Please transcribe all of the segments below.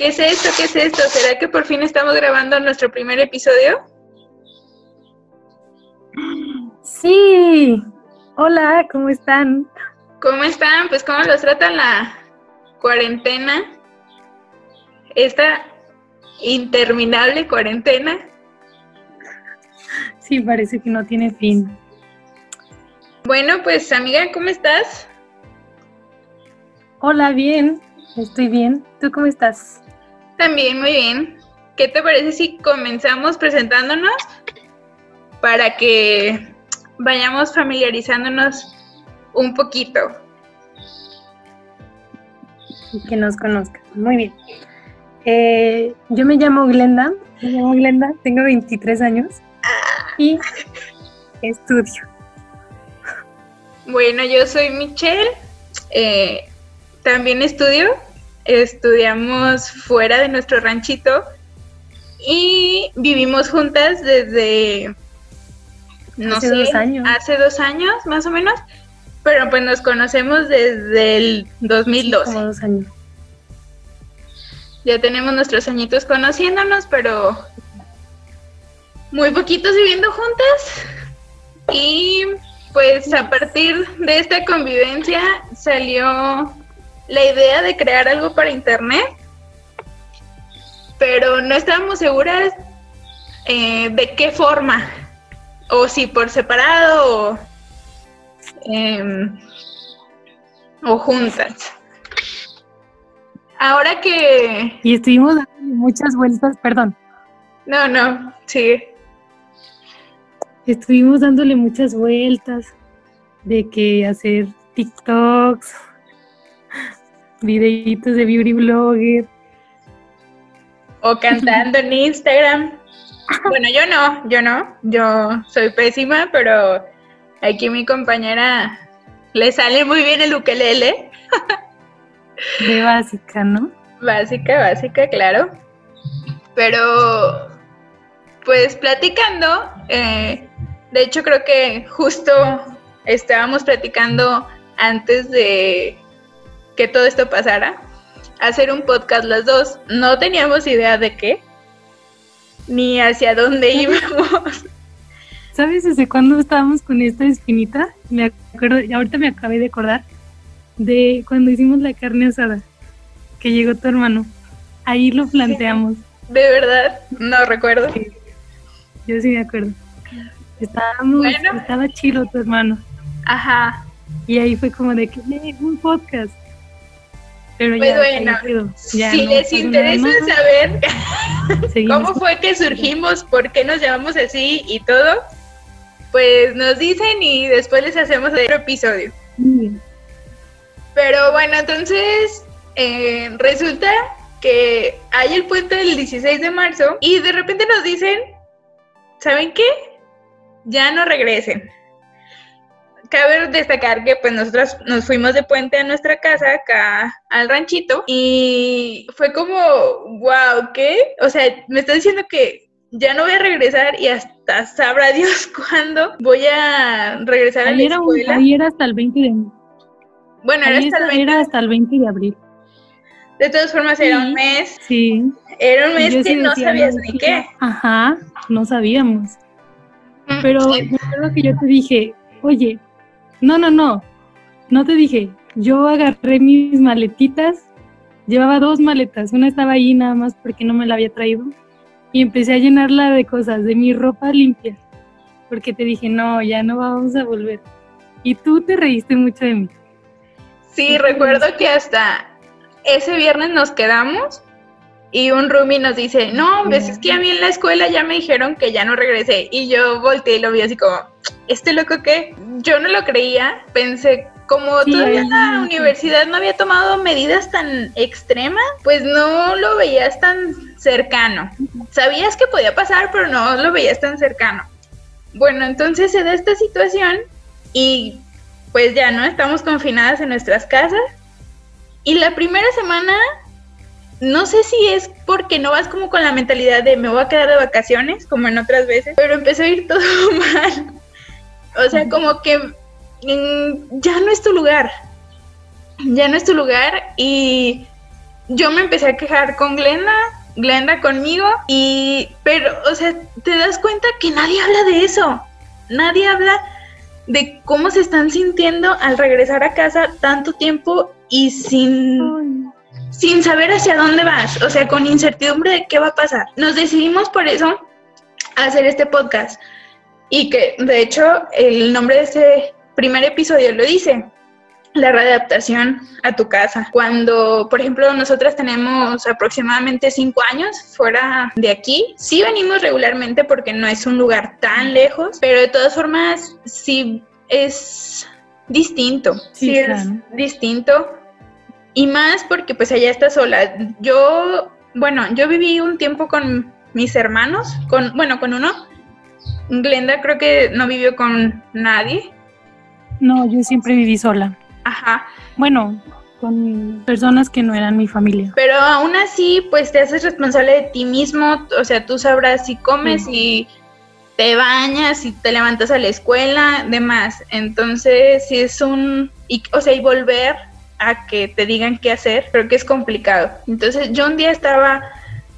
¿Qué es esto? ¿Qué es esto? ¿Será que por fin estamos grabando nuestro primer episodio? Sí. Hola, ¿cómo están? ¿Cómo están? Pues cómo los tratan la cuarentena. Esta interminable cuarentena. Sí, parece que no tiene fin. Bueno, pues amiga, ¿cómo estás? Hola, bien. Estoy bien. ¿Tú cómo estás? También muy bien. ¿Qué te parece si comenzamos presentándonos para que vayamos familiarizándonos un poquito? Y que nos conozcan. Muy bien. Eh, yo me llamo Glenda. Me llamo Glenda, tengo 23 años y estudio. Bueno, yo soy Michelle. eh, también estudio estudiamos fuera de nuestro ranchito y vivimos juntas desde, no Hace sé, dos años. hace dos años más o menos, pero pues nos conocemos desde el 2012. Como dos años. Ya tenemos nuestros añitos conociéndonos, pero muy poquitos viviendo juntas. Y pues a partir de esta convivencia salió la idea de crear algo para internet, pero no estábamos seguras eh, de qué forma, o si por separado o, em, o juntas. Ahora que... Y estuvimos dándole muchas vueltas, perdón, No, no, sigue. estuvimos dándole muchas vueltas de que hacer TikToks, videitos de beauty blogger. O cantando en Instagram. Bueno, yo no, yo no. Yo soy pésima, pero aquí mi compañera le sale muy bien el ukelele. de básica, ¿no? Básica, básica, claro. Pero, pues platicando, eh, de hecho creo que justo estábamos platicando antes de que todo esto pasara, hacer un podcast las dos. No teníamos idea de qué, ni hacia dónde íbamos. ¿Sabes desde cuándo estábamos con esta espinita? Me acuerdo, y ahorita me acabé de acordar de cuando hicimos la carne asada, que llegó tu hermano. Ahí lo planteamos. De verdad, no recuerdo. Sí. Yo sí me acuerdo. Estábamos, Bueno. estaba chido tu hermano. Ajá. Y ahí fue como de que "Eh, un podcast. Pero Pues ya, bueno. Ya si no les interesa saber cómo fue que surgimos, por qué nos llamamos así y todo, pues nos dicen y después les hacemos otro episodio. Pero bueno, entonces eh, resulta que hay el puente del 16 de marzo y de repente nos dicen, ¿saben qué? Ya no regresen. Cabe destacar que pues nosotros nos fuimos de puente a nuestra casa, acá al ranchito, y fue como, wow, ¿qué? O sea, me está diciendo que ya no voy a regresar y hasta sabrá Dios cuándo voy a regresar a la era, un- escuela. ahí era hasta el 20 de Bueno, era hasta el está- 20 era hasta el 20 de abril. De todas formas, era un mes. Sí. Era un mes Yo que sí no sabías ni qué. Ajá, no sabíamos. Pero Eh, me acuerdo que yo te dije, oye, no, no, no, no te dije, yo agarré mis maletitas, llevaba dos maletas, una estaba ahí nada más porque no me la había traído, y empecé a llenarla de cosas, de mi ropa limpia, porque te dije, no, ya no vamos a volver. Y tú te reíste mucho de mí. Sí, recuerdo que hasta ese viernes nos quedamos y un roomie nos dice, no, pues es que a mí en la escuela ya me dijeron que ya no regresé. Y yo volteé y lo vi así como, ¿este loco qué? Yo no lo creía, pensé, como Sí, todavía la universidad no había tomado medidas tan extremas, pues no lo veías tan cercano. Sabías que podía pasar, pero no lo veías tan cercano. Bueno, entonces se da esta situación y pues ya no estamos confinadas en nuestras casas. Y la primera semana, no sé si es porque no vas como con la mentalidad de me voy a quedar de vacaciones, como en otras veces, pero empezó a ir todo mal. O sea, como que ya no es tu lugar. Ya no es tu lugar y yo me empecé a quejar con Glenda, Glenda conmigo y pero o sea, te das cuenta que nadie habla de eso. Nadie habla de cómo se están sintiendo al regresar a casa tanto tiempo y sin sin saber hacia dónde vas, o sea, con incertidumbre de qué va a pasar. Nos decidimos por eso a hacer este podcast y que de hecho el nombre de este primer episodio lo dice, la readaptación a tu casa. Cuando, por ejemplo, nosotras tenemos aproximadamente cinco años fuera de aquí, sí venimos regularmente porque no es un lugar tan lejos, pero de todas formas sí es distinto, sí, es distinto y más porque pues allá está sola. Yo, bueno, yo viví un tiempo con mis hermanos, con, bueno, con uno. Glenda creo que no vivió con nadie. No, yo siempre viví sola. Ajá. Bueno, con personas que no eran mi familia. Pero aún así, pues te haces responsable de ti mismo, o sea, tú sabrás si comes y te bañas y te levantas a la escuela, demás. Entonces, si es un, y, o sea, y volver a que te digan qué hacer, creo que es complicado. Entonces yo un día estaba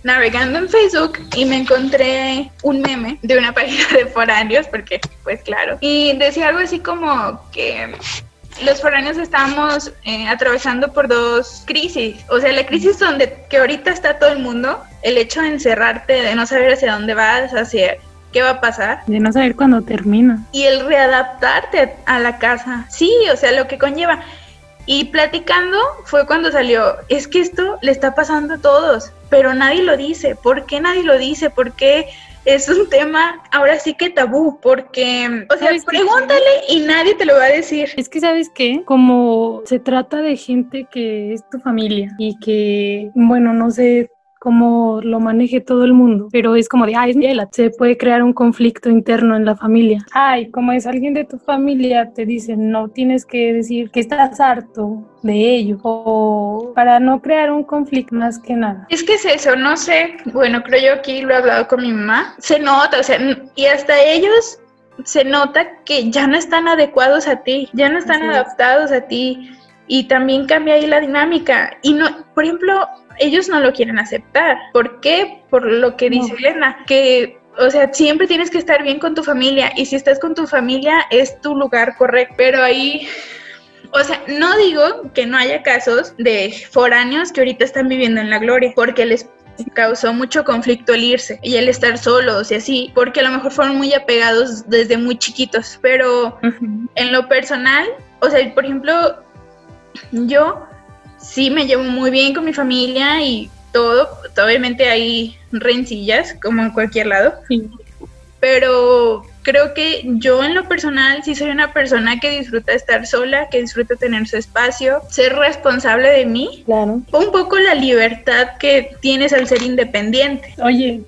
navegando en Facebook y me encontré un meme de una página de foráneos, porque pues claro, y decía algo así como que los foráneos estamos eh, atravesando por dos crisis, o sea, la crisis donde que ahorita está todo el mundo, el hecho de encerrarte, de no saber hacia dónde vas, hacia qué va a pasar. De no saber cuándo termina. Y el readaptarte a la casa, sí, o sea, lo que conlleva. Y platicando fue cuando salió, es que esto le está pasando a todos, pero nadie lo dice. ¿Por qué nadie lo dice? ¿Por qué es un tema ahora sí que tabú? Porque, o sea, pregúntale y nadie te lo va a decir. Es que, ¿sabes qué? Como se trata de gente que es tu familia y que, bueno, no sé, cómo lo maneje todo el mundo, pero es como de, ay, se puede crear un conflicto interno en la familia. Ay, como es alguien de tu familia, te dicen, no tienes que decir que estás harto de ello o para no crear un conflicto más que nada. Es que es eso, no sé, bueno, creo yo aquí lo he hablado con mi mamá, se nota, o sea, y hasta ellos se nota que ya no están adecuados a ti, ya no están adaptados a ti y también cambia ahí la dinámica. Y no, por ejemplo, ellos no lo quieren aceptar. ¿Por qué? Por lo que dice Elena, que o sea, siempre tienes que estar bien con tu familia y si estás con tu familia es tu lugar correcto, pero ahí o sea, no digo que no haya casos de foráneos que ahorita están viviendo en la gloria, porque les causó mucho conflicto el irse y el estar solos y así, porque a lo mejor fueron muy apegados desde muy chiquitos, pero en lo personal, o sea, por ejemplo, yo sí me llevo muy bien con mi familia y todo. Obviamente hay rencillas, como en cualquier lado. Sí. Pero creo que yo en lo personal sí soy una persona que disfruta estar sola, que disfruta tener su espacio, ser responsable de mí. Claro. Un poco la libertad que tienes al ser independiente. Oye,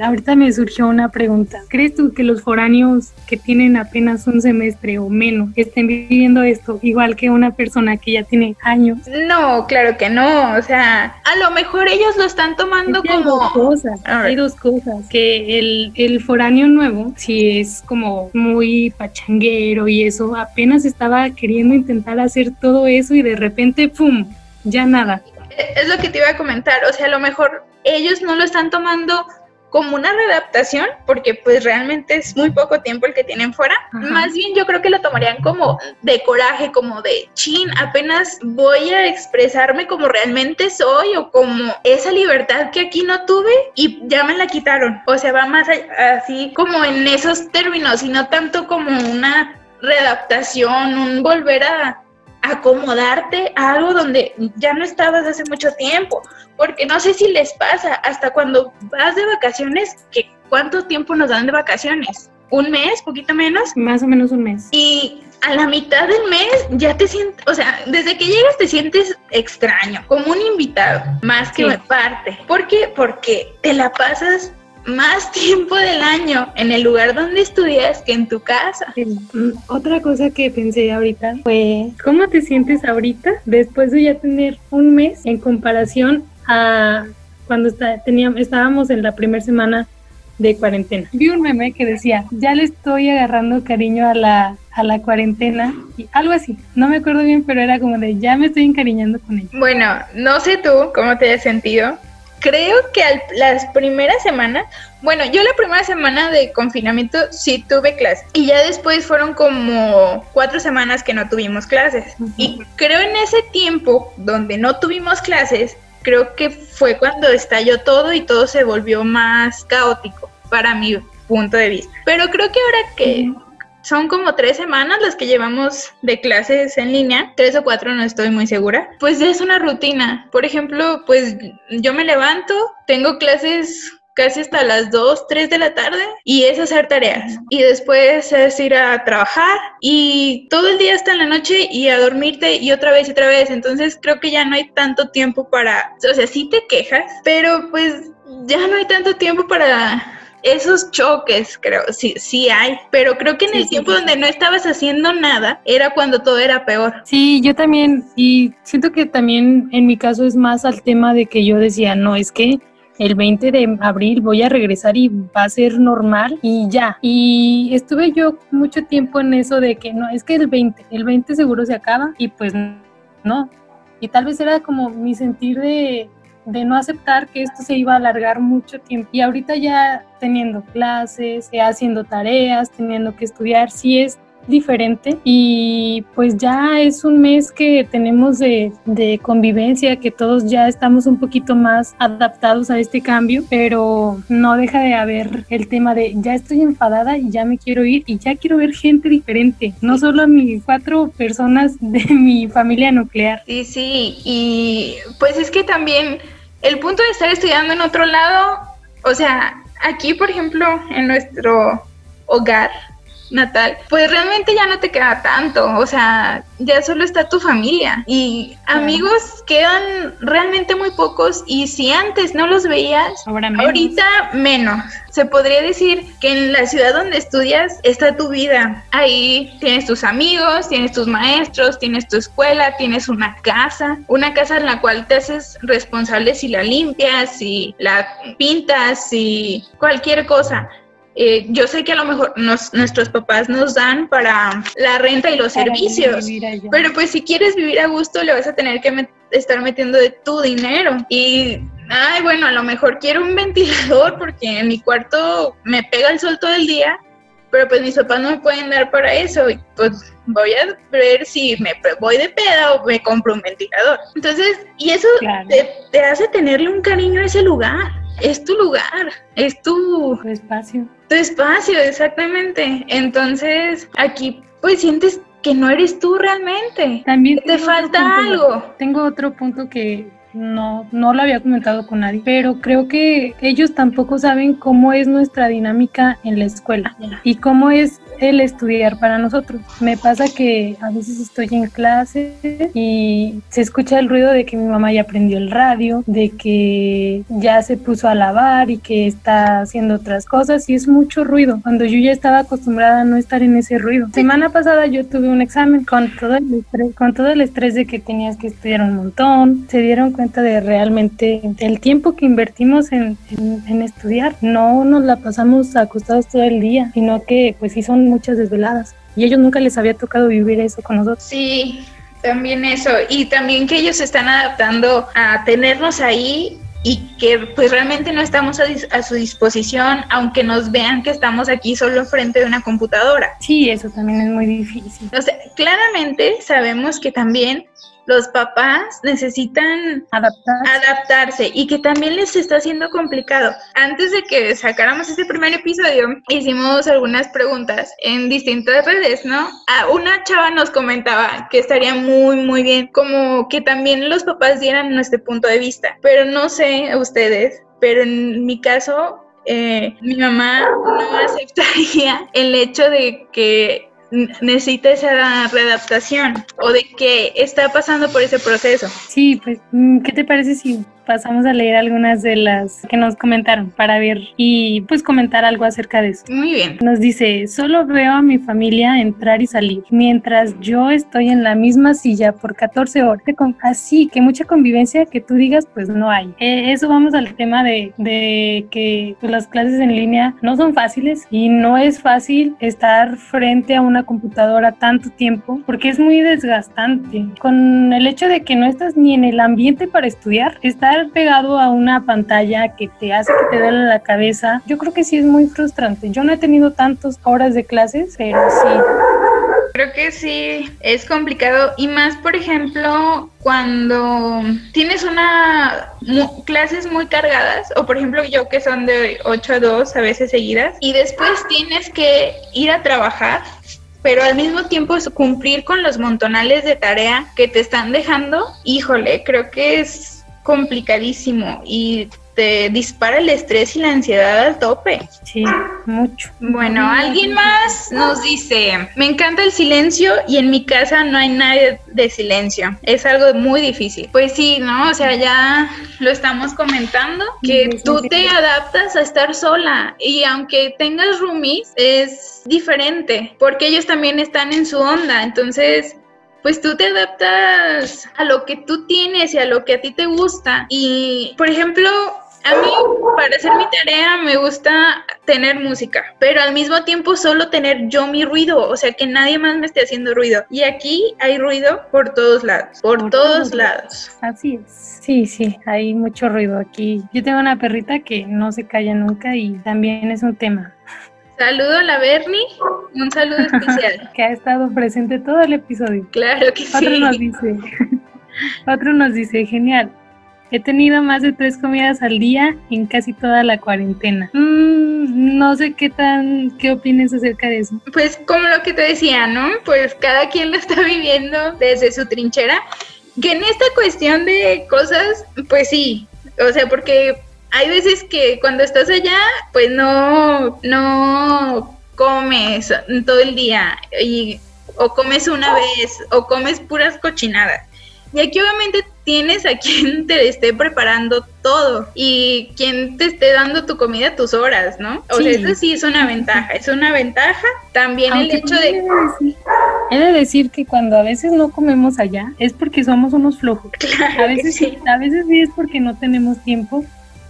ahorita me surgió una pregunta. ¿Crees tú que los foráneos que tienen apenas un semestre o menos estén viviendo esto igual que una persona que ya tiene años? No, claro que no. O sea, a lo mejor ellos lo están tomando como... Hay dos cosas. Hay dos cosas. Que el, el foráneo nuevo, si es como muy pachanguero y eso, apenas estaba queriendo intentar hacer todo eso y de repente, ¡pum!, ya nada. Es lo que te iba a comentar, o sea, a lo mejor ellos no lo están tomando como una readaptación, porque pues realmente es muy poco tiempo el que tienen fuera. Más bien yo creo que lo tomarían como de coraje, como de chin, apenas voy a expresarme como realmente soy o como esa libertad que aquí no tuve y ya me la quitaron. O sea, va más así como en esos términos y no tanto como una readaptación, un volver a acomodarte a algo donde ya no estabas hace mucho tiempo, porque no sé si les pasa, hasta cuando vas de vacaciones, que cuánto tiempo nos dan de vacaciones, un mes, poquito menos. Más o menos un mes. Y a la mitad del mes ya te sientes, o sea, desde que llegas te sientes extraño, como un invitado, más que parte. ¿Por qué? Porque te la pasas más tiempo del año en el lugar donde estudias que en tu casa. Mm, otra cosa que pensé ahorita fue, ¿cómo te sientes ahorita después de ya tener un mes en comparación a cuando está, teníamos, estábamos en la primera semana de cuarentena. Vi un meme que decía, ya le estoy agarrando cariño a la, a la cuarentena y algo así. No me acuerdo bien, pero era como de ya me estoy encariñando con ella. Bueno, no sé tú cómo te has sentido. Creo que las primeras semanas, bueno, yo la primera semana de confinamiento sí tuve clases y ya después fueron como cuatro semanas que no tuvimos clases. Y creo en ese tiempo donde no tuvimos clases, creo que fue cuando estalló todo y todo se volvió más caótico para mi punto de vista. Pero creo que ahora que son como tres semanas las que llevamos de clases en línea, tres o cuatro, no estoy muy segura, pues es una rutina. Por ejemplo, pues yo me levanto, tengo clases casi hasta las 2, 3 de la tarde y es hacer tareas. Y después es ir a trabajar y todo el día hasta la noche y a dormirte y otra vez y otra vez. Entonces creo que ya no hay tanto tiempo para, o sea, sí te quejas, pero pues ya no hay tanto tiempo para esos choques, creo, sí, sí hay, pero creo que en el tiempo donde no estabas haciendo nada era cuando todo era peor. Sí, yo también, y siento que también en mi caso es más al tema de que yo decía, no, es que el 20 de abril voy a regresar y va a ser normal y ya. Y estuve yo mucho tiempo en eso de que no, es que el 20, el 20 seguro se acaba y pues no. Y tal vez era como mi sentir de, de no aceptar que esto se iba a alargar mucho tiempo. Y ahorita ya teniendo clases, haciendo tareas, teniendo que estudiar, sí es diferente y pues ya es un mes que tenemos de, convivencia, que todos ya estamos un poquito más adaptados a este cambio, pero no deja de haber el tema de ya estoy enfadada y ya me quiero ir y ya quiero ver gente diferente, no solo a mis cuatro personas de mi familia nuclear. Sí, sí, y pues es que también el punto de estar estudiando en otro lado, o sea, aquí por ejemplo en nuestro hogar, natal, pues realmente ya no te queda tanto, o sea, ya solo está tu familia y amigos quedan realmente muy pocos y si antes no los veías, ahorita menos. Se podría decir que en la ciudad donde estudias está tu vida. Ahí tienes tus amigos, tienes tus maestros, tienes tu escuela, tienes una casa, una casa en la cual te haces responsable si la limpias, si la pintas, si cualquier cosa. Eh, yo sé que a lo mejor nuestros papás nos dan para la renta y los servicios, pero pues si quieres vivir a gusto le vas a tener que estar metiendo de tu dinero. Y ay bueno a lo mejor quiero un ventilador porque en mi cuarto me pega el sol todo el día pero pues mis papás no me pueden dar para eso. Y pues voy a ver si me voy de peda o me compro un ventilador. Entonces y eso te, te hace tenerle un cariño a ese lugar es tu lugar, es tu, espacio. Tu espacio, exactamente. Entonces, aquí pues sientes que no eres tú realmente. También te falta algo. Tengo otro punto que no, no lo había comentado con nadie, pero creo que ellos tampoco saben cómo es nuestra dinámica en la escuela y cómo es el estudiar para nosotros. Me pasa que a veces estoy en clase y se escucha el ruido de que mi mamá ya prendió el radio, de que ya se puso a lavar y que está haciendo otras cosas y es mucho ruido, cuando yo ya estaba acostumbrada a no estar en ese ruido. Semana pasada yo tuve un examen con todo el estrés, con todo el estrés de que tenías que estudiar un montón, se dieron cuenta de realmente el tiempo que invertimos en, en estudiar. No nos la pasamos acostados todo el día, sino que pues sí son muchas desveladas y ellos nunca les había tocado vivir eso con nosotros. Sí, también eso y también que ellos se están adaptando a tenernos ahí y que pues realmente no estamos a, a, su disposición, aunque nos vean que estamos aquí solo frente de una computadora. Sí, eso también es muy difícil. O sea, claramente sabemos que también los papás necesitan adaptarse. y que también les está haciendo complicado. Antes de que sacáramos este primer episodio, hicimos algunas preguntas en distintas redes, ¿no? una chava nos comentaba que estaría muy, muy bien como que también los papás dieran nuestro punto de vista, pero no sé ustedes, pero en mi caso eh, mi mamá no aceptaría el hecho de que necesita esa readaptación o de que está pasando por ese proceso. Sí, pues, mm, ¿qué te parece si pasamos a leer algunas de las que nos comentaron para ver y pues comentar algo acerca de eso. Muy bien. Nos dice, solo veo a mi familia entrar y salir, mientras yo estoy en la misma silla por 14 horas. Así que mucha convivencia que tú digas, pues no hay. Eh, eso vamos al tema de, de que pues, las clases en línea no son fáciles y no es fácil estar frente a una computadora tanto tiempo porque es muy desgastante. Con el hecho de que no estás ni en el ambiente para estudiar, estar pegado a una pantalla que te hace que te duele la cabeza, yo creo que sí es muy frustrante. Yo no he tenido tantas horas de clases, pero sí. Creo que sí, es complicado y más, por ejemplo, cuando tienes una clases muy cargadas o por ejemplo yo que son de 8 a 2 a veces seguidas y después tienes que ir a trabajar pero al mismo tiempo cumplir con los montonales de tarea que te están dejando, híjole, creo que es complicadísimo y te dispara el estrés y la ansiedad al tope. Sí, mucho. Bueno, alguien más nos dice, me encanta el silencio y en mi casa no hay nadie de silencio. Es algo muy difícil. Pues sí, ¿no? O sea, ya lo estamos comentando, que tú te adaptas a estar sola y aunque tengas roomies, es diferente porque ellos también están en su onda. Entonces, pues tú te adaptas a lo que tú tienes y a lo que a ti te gusta. Y, por ejemplo, a mí, para hacer mi tarea, me gusta tener música, pero al mismo tiempo solo tener yo mi ruido, o sea, que nadie más me esté haciendo ruido. Y aquí hay ruido por todos lados, por, todos, lados. Así es. Sí, sí, hay mucho ruido aquí. Yo tengo una perrita que no se calla nunca y también es un tema. Saludo a la Bernie, un saludo especial. que ha estado presente todo el episodio. Claro que sí. Nos dice, otro nos dice, genial, He tenido más de tres comidas al día en casi toda la cuarentena. Mm, no sé qué tan, qué opinas acerca de eso. Pues como lo que te decía, ¿no? Pues cada quien lo está viviendo desde su trinchera. Que en esta cuestión de cosas, pues sí, o sea, porque hay veces que cuando estás allá, pues no, no comes todo el día y o comes una vez o comes puras cochinadas. Y aquí obviamente tienes a quien te esté preparando todo y quien te esté dando tu comida a tus horas, ¿no? O sea, eso sí es una ventaja, es una ventaja. También el hecho de... He de decir que cuando a veces no comemos allá es porque somos unos flojos. Claro a veces sí. a veces sí es porque no tenemos tiempo,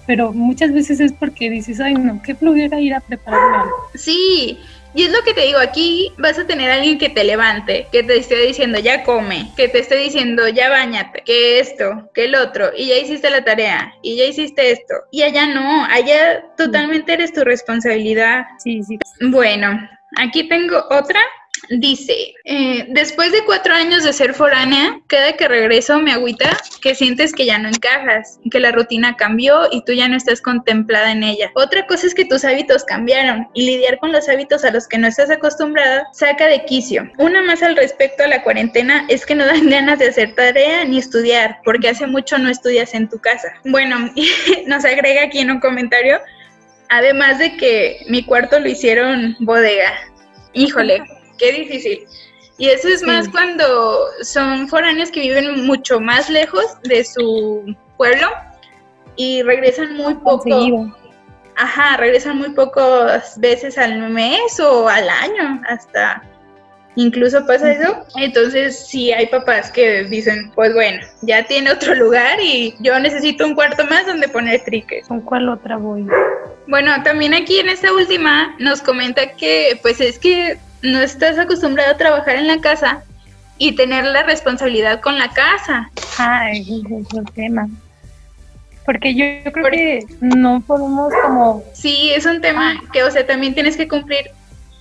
pero muchas veces es porque dices, ay no, qué flojera ir a prepararme algo. Sí, y es lo que te digo, aquí vas a tener a alguien que te levante, que te esté diciendo ya come, que te esté diciendo ya bañate, que esto, que el otro, y ya hiciste la tarea, y ya hiciste esto. Y allá no, allá totalmente eres tu responsabilidad. Sí, sí. Bueno, aquí tengo otra Dice, eh, después de cuatro años de ser foránea, cada que regreso me agüita que sientes que ya no encajas, que la rutina cambió y tú ya no estás contemplada en ella. Otra cosa es que tus hábitos cambiaron y lidiar con los hábitos a los que no estás acostumbrada saca de quicio. Una más al respecto a la cuarentena es que no dan ganas de hacer tarea ni estudiar, porque hace mucho no estudias en tu casa. Bueno, nos agrega aquí en un comentario, además de que mi cuarto lo hicieron bodega. Híjole, qué difícil. Y eso es más cuando son foráneos que viven mucho más lejos de su pueblo y regresan muy poco. Ajá, regresan muy pocas veces al mes o al año, hasta incluso pasa eso. Entonces, sí hay papás que dicen, pues bueno, ya tiene otro lugar y yo necesito un cuarto más donde poner triques. ¿Con cuál otra voy? Bueno, también aquí en esta última nos comenta que pues es que no estás acostumbrado a trabajar en la casa y tener la responsabilidad con la casa. Ay, ese es el tema. Porque yo, creo que no podemos como... Sí, es un tema que, o sea, también tienes que cumplir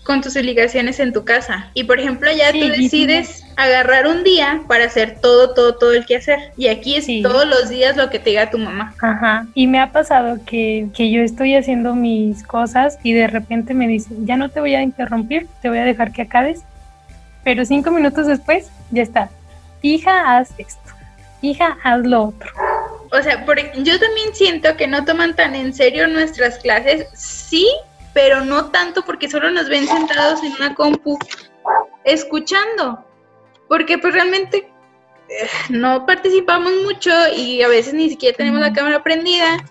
con tus obligaciones en tu casa. Y por ejemplo, ya tú decides agarrar un día para hacer todo, todo, todo el que hacer. Y aquí es todos los días lo que te diga tu mamá. Ajá. Y me ha pasado que, que yo estoy haciendo mis cosas y de repente me dicen, ya no te voy a interrumpir, te voy a dejar que acabes. Pero cinco minutos después, ya está. Hija, haz esto. Hija, haz lo otro. O sea, por, yo también siento que no toman tan en serio nuestras clases. Sí, pero no tanto porque solo nos ven sentados en una compu escuchando. Porque pues realmente no participamos mucho y a veces ni siquiera tenemos la cámara prendida.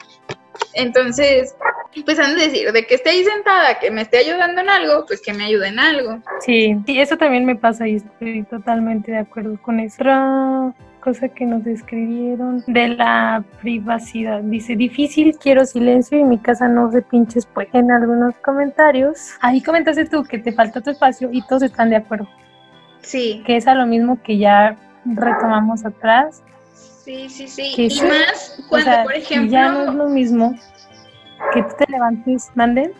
Entonces, pues han de decir, de que esté ahí sentada, que me esté ayudando en algo, pues que me ayude en algo. Sí, sí, eso también me pasa y estoy totalmente de acuerdo con eso. Otra cosa que nos escribieron de la privacidad. Dice, difícil, quiero silencio y mi casa no se pinches pues en algunos comentarios. Ahí comentaste tú que te falta tu espacio y todos están de acuerdo. Sí. Que es a lo mismo que ya retomamos atrás. Sí, sí, sí. y más cuando, por ejemplo... Ya no es lo mismo que tú te levantes, manden.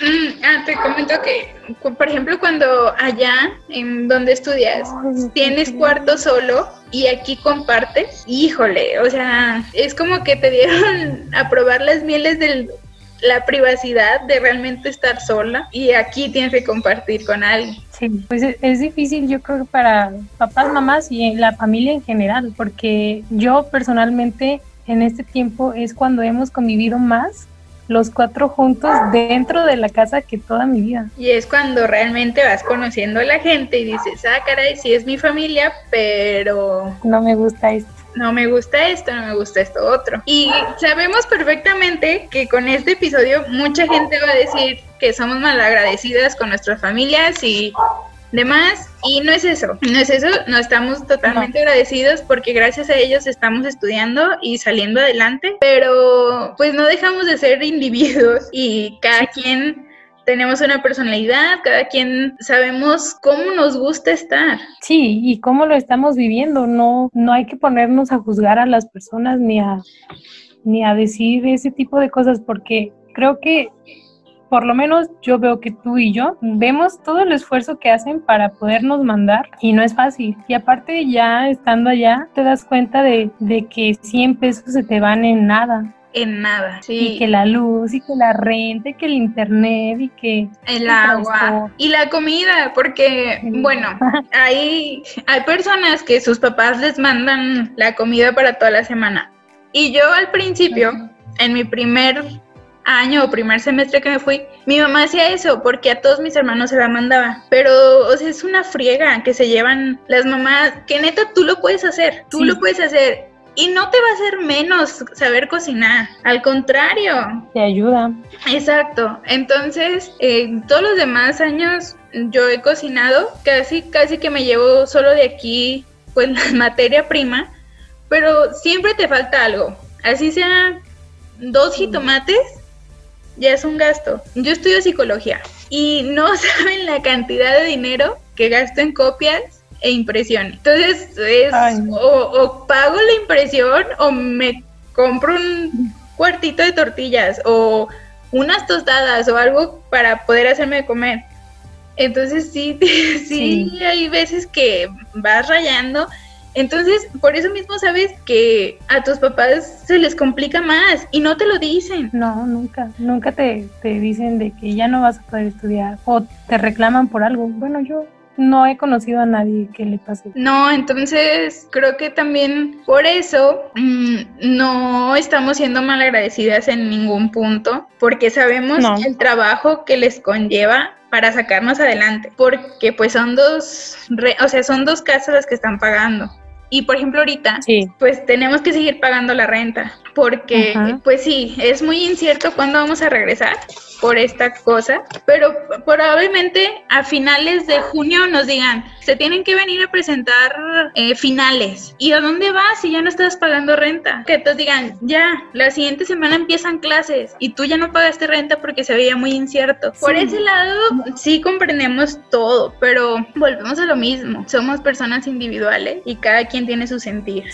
Mm, ah, te comento que, por ejemplo, cuando allá en donde estudias tienes cuarto solo y aquí compartes, híjole, o sea, es como que te dieron a probar las mieles de la privacidad de realmente estar sola y aquí tienes que compartir con alguien. Sí, pues es difícil yo creo para papás, mamás y la familia en general, porque yo personalmente en este tiempo es cuando hemos convivido más los cuatro juntos dentro de la casa que toda mi vida. Y es cuando realmente vas conociendo a la gente y dices, ah, caray, sí es mi familia, pero... No me gusta esto. No me gusta esto, no me gusta esto otro. Y sabemos perfectamente que con este episodio mucha gente va a decir que somos malagradecidas con nuestras familias y demás. Y no es eso, no es eso, no estamos totalmente agradecidos porque gracias a ellos estamos estudiando y saliendo adelante, pero pues no dejamos de ser individuos y cada quien tenemos una personalidad, cada quien sabemos cómo nos gusta estar. Sí, y cómo lo estamos viviendo, no, no hay que ponernos a juzgar a las personas ni a, ni a decir ese tipo de cosas porque creo que por lo menos yo veo que tú y yo vemos todo el esfuerzo que hacen para podernos mandar y no es fácil. Y aparte ya estando allá te das cuenta de, que 100 pesos se te van en nada en nada. Sí. Y que la luz, y que la renta, y que el internet, y que el, agua. Y la comida, porque, bueno, hay, hay personas que sus papás les mandan la comida para toda la semana. Y yo al principio, en mi primer año o primer semestre que me fui, mi mamá hacía eso porque a todos mis hermanos se la mandaba. Pero, o sea, es una friega que se llevan las mamás, que neta tú lo puedes hacer, tú lo puedes hacer. Y no te va a hacer menos saber cocinar, al contrario. Te ayuda. Exacto. Entonces, eh, todos los demás años yo he cocinado, casi, casi que me llevo solo de aquí, pues la materia prima, pero siempre te falta algo. Así sea dos jitomates, ya es un gasto. Yo estudio psicología y no saben la cantidad de dinero que gasto en copias e impresiones. Entonces, es o, pago la impresión o me compro un cuartito de tortillas o unas tostadas o algo para poder hacerme comer. Entonces sí, sí, hay veces que vas rayando entonces, por eso mismo sabes que a tus papás se les complica más y no te lo dicen. No, nunca, nunca te, te dicen de que ya no vas a poder estudiar o te reclaman por algo. Bueno, yo no he conocido a nadie que le pase. No, entonces creo que también por eso mm, no estamos siendo mal agradecidas en ningún punto, porque sabemos el trabajo que les conlleva para sacarnos adelante, porque pues son dos, o sea, son dos casas las que están pagando. Y por ejemplo ahorita, pues tenemos que seguir pagando la renta, porque pues sí, es muy incierto cuándo vamos a regresar por esta cosa, pero probablemente a finales de junio nos digan, se tienen que venir a presentar eh, finales. ¿Y a dónde vas si ya no estás pagando renta? Que te digan, ya, la siguiente semana empiezan clases y tú ya no pagaste renta porque se veía muy incierto. Por ese lado, sí comprendemos todo, pero volvemos a lo mismo. Somos personas individuales y cada quien tiene su sentir.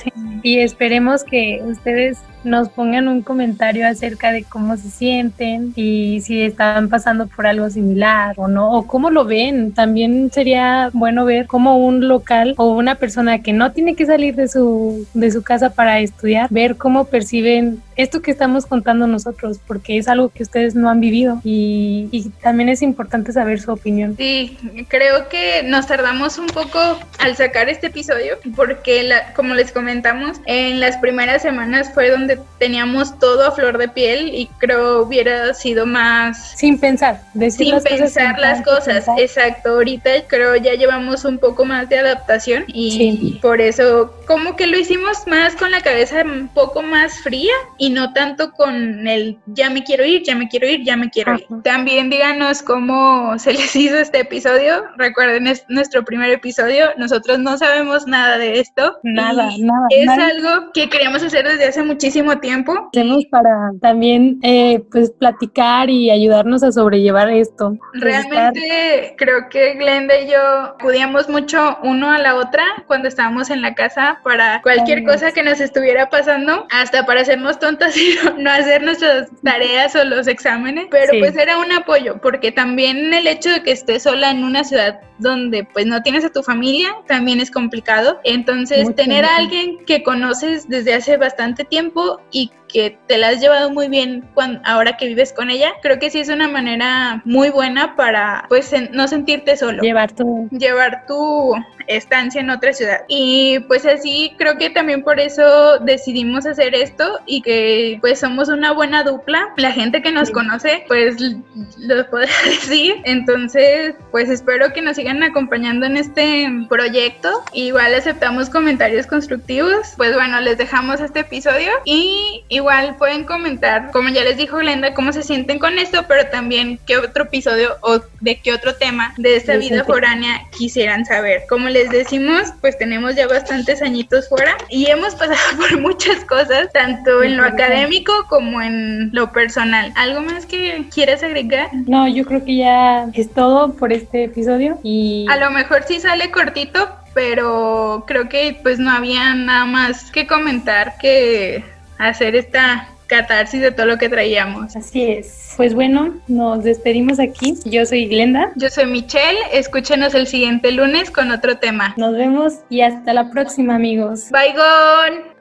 Y esperemos que ustedes nos pongan un comentario acerca de cómo se sienten y si están pasando por algo similar o no, o cómo lo ven. También sería bueno ver cómo un local o una persona que no tiene que salir de su, de su casa para estudiar, ver cómo perciben esto que estamos contando nosotros, porque es algo que ustedes no han vivido y, y también es importante saber su opinión. Sí, creo que nos tardamos un poco al sacar este episodio porque, la, como les comentamos. En las primeras semanas fue donde teníamos todo a flor de piel y creo hubiera sido más... Sin pensar, decir sin pensar las cosas. Exacto, ahorita creo ya llevamos un poco más de adaptación y por eso como que lo hicimos más con la cabeza un poco más fría y no tanto con el ya me quiero ir, ya me quiero ir, ya me quiero ir. También díganos cómo se les hizo este episodio. Recuerden, es nuestro primer episodio. Nosotros no sabemos nada de esto. Nada, nada. Es algo que queríamos hacer desde hace muchísimo tiempo. Hacemos para también eh, pues platicar y ayudarnos a sobrellevar esto. Realmente creo que Glenda y yo acudíamos mucho uno a la otra cuando estábamos en la casa para cualquier cosa que nos estuviera pasando, hasta para hacernos tontas y no hacer nuestras tareas o los exámenes, pero pues era un apoyo, porque también el hecho de que estés sola en una ciudad donde pues no tienes a tu familia también es complicado, entonces tener a alguien que conoces desde hace bastante tiempo y que te la has llevado muy bien cuando, ahora que vives con ella, creo que sí es una manera muy buena para pues no sentirte solo. Llevar tu... Llevar tu estancia en otra ciudad. Y pues así creo que también por eso decidimos hacer esto y que pues somos una buena dupla. La gente que nos conoce pues lo podrá decir. Entonces pues espero que nos sigan acompañando en este proyecto. Igual aceptamos comentarios constructivos. Pues bueno, les dejamos este episodio y igual pueden comentar, como ya les dijo Glenda, cómo se sienten con esto, pero también qué otro episodio o de qué otro tema de esta vida foránea quisieran saber. Como les decimos, pues tenemos ya bastantes añitos fuera y hemos pasado por muchas cosas, tanto en lo académico como en lo personal. ¿Algo más que quieras agregar? No, yo creo que ya es todo por este episodio y... A lo mejor sí sale cortito, pero creo que pues no había nada más que comentar que hacer esta catarsis de todo lo que traíamos. Así es. Pues bueno, nos despedimos aquí. Yo soy Glenda. Yo soy Michelle. Escúchenos el siguiente lunes con otro tema. Nos vemos y hasta la próxima, amigos. Bye, gone.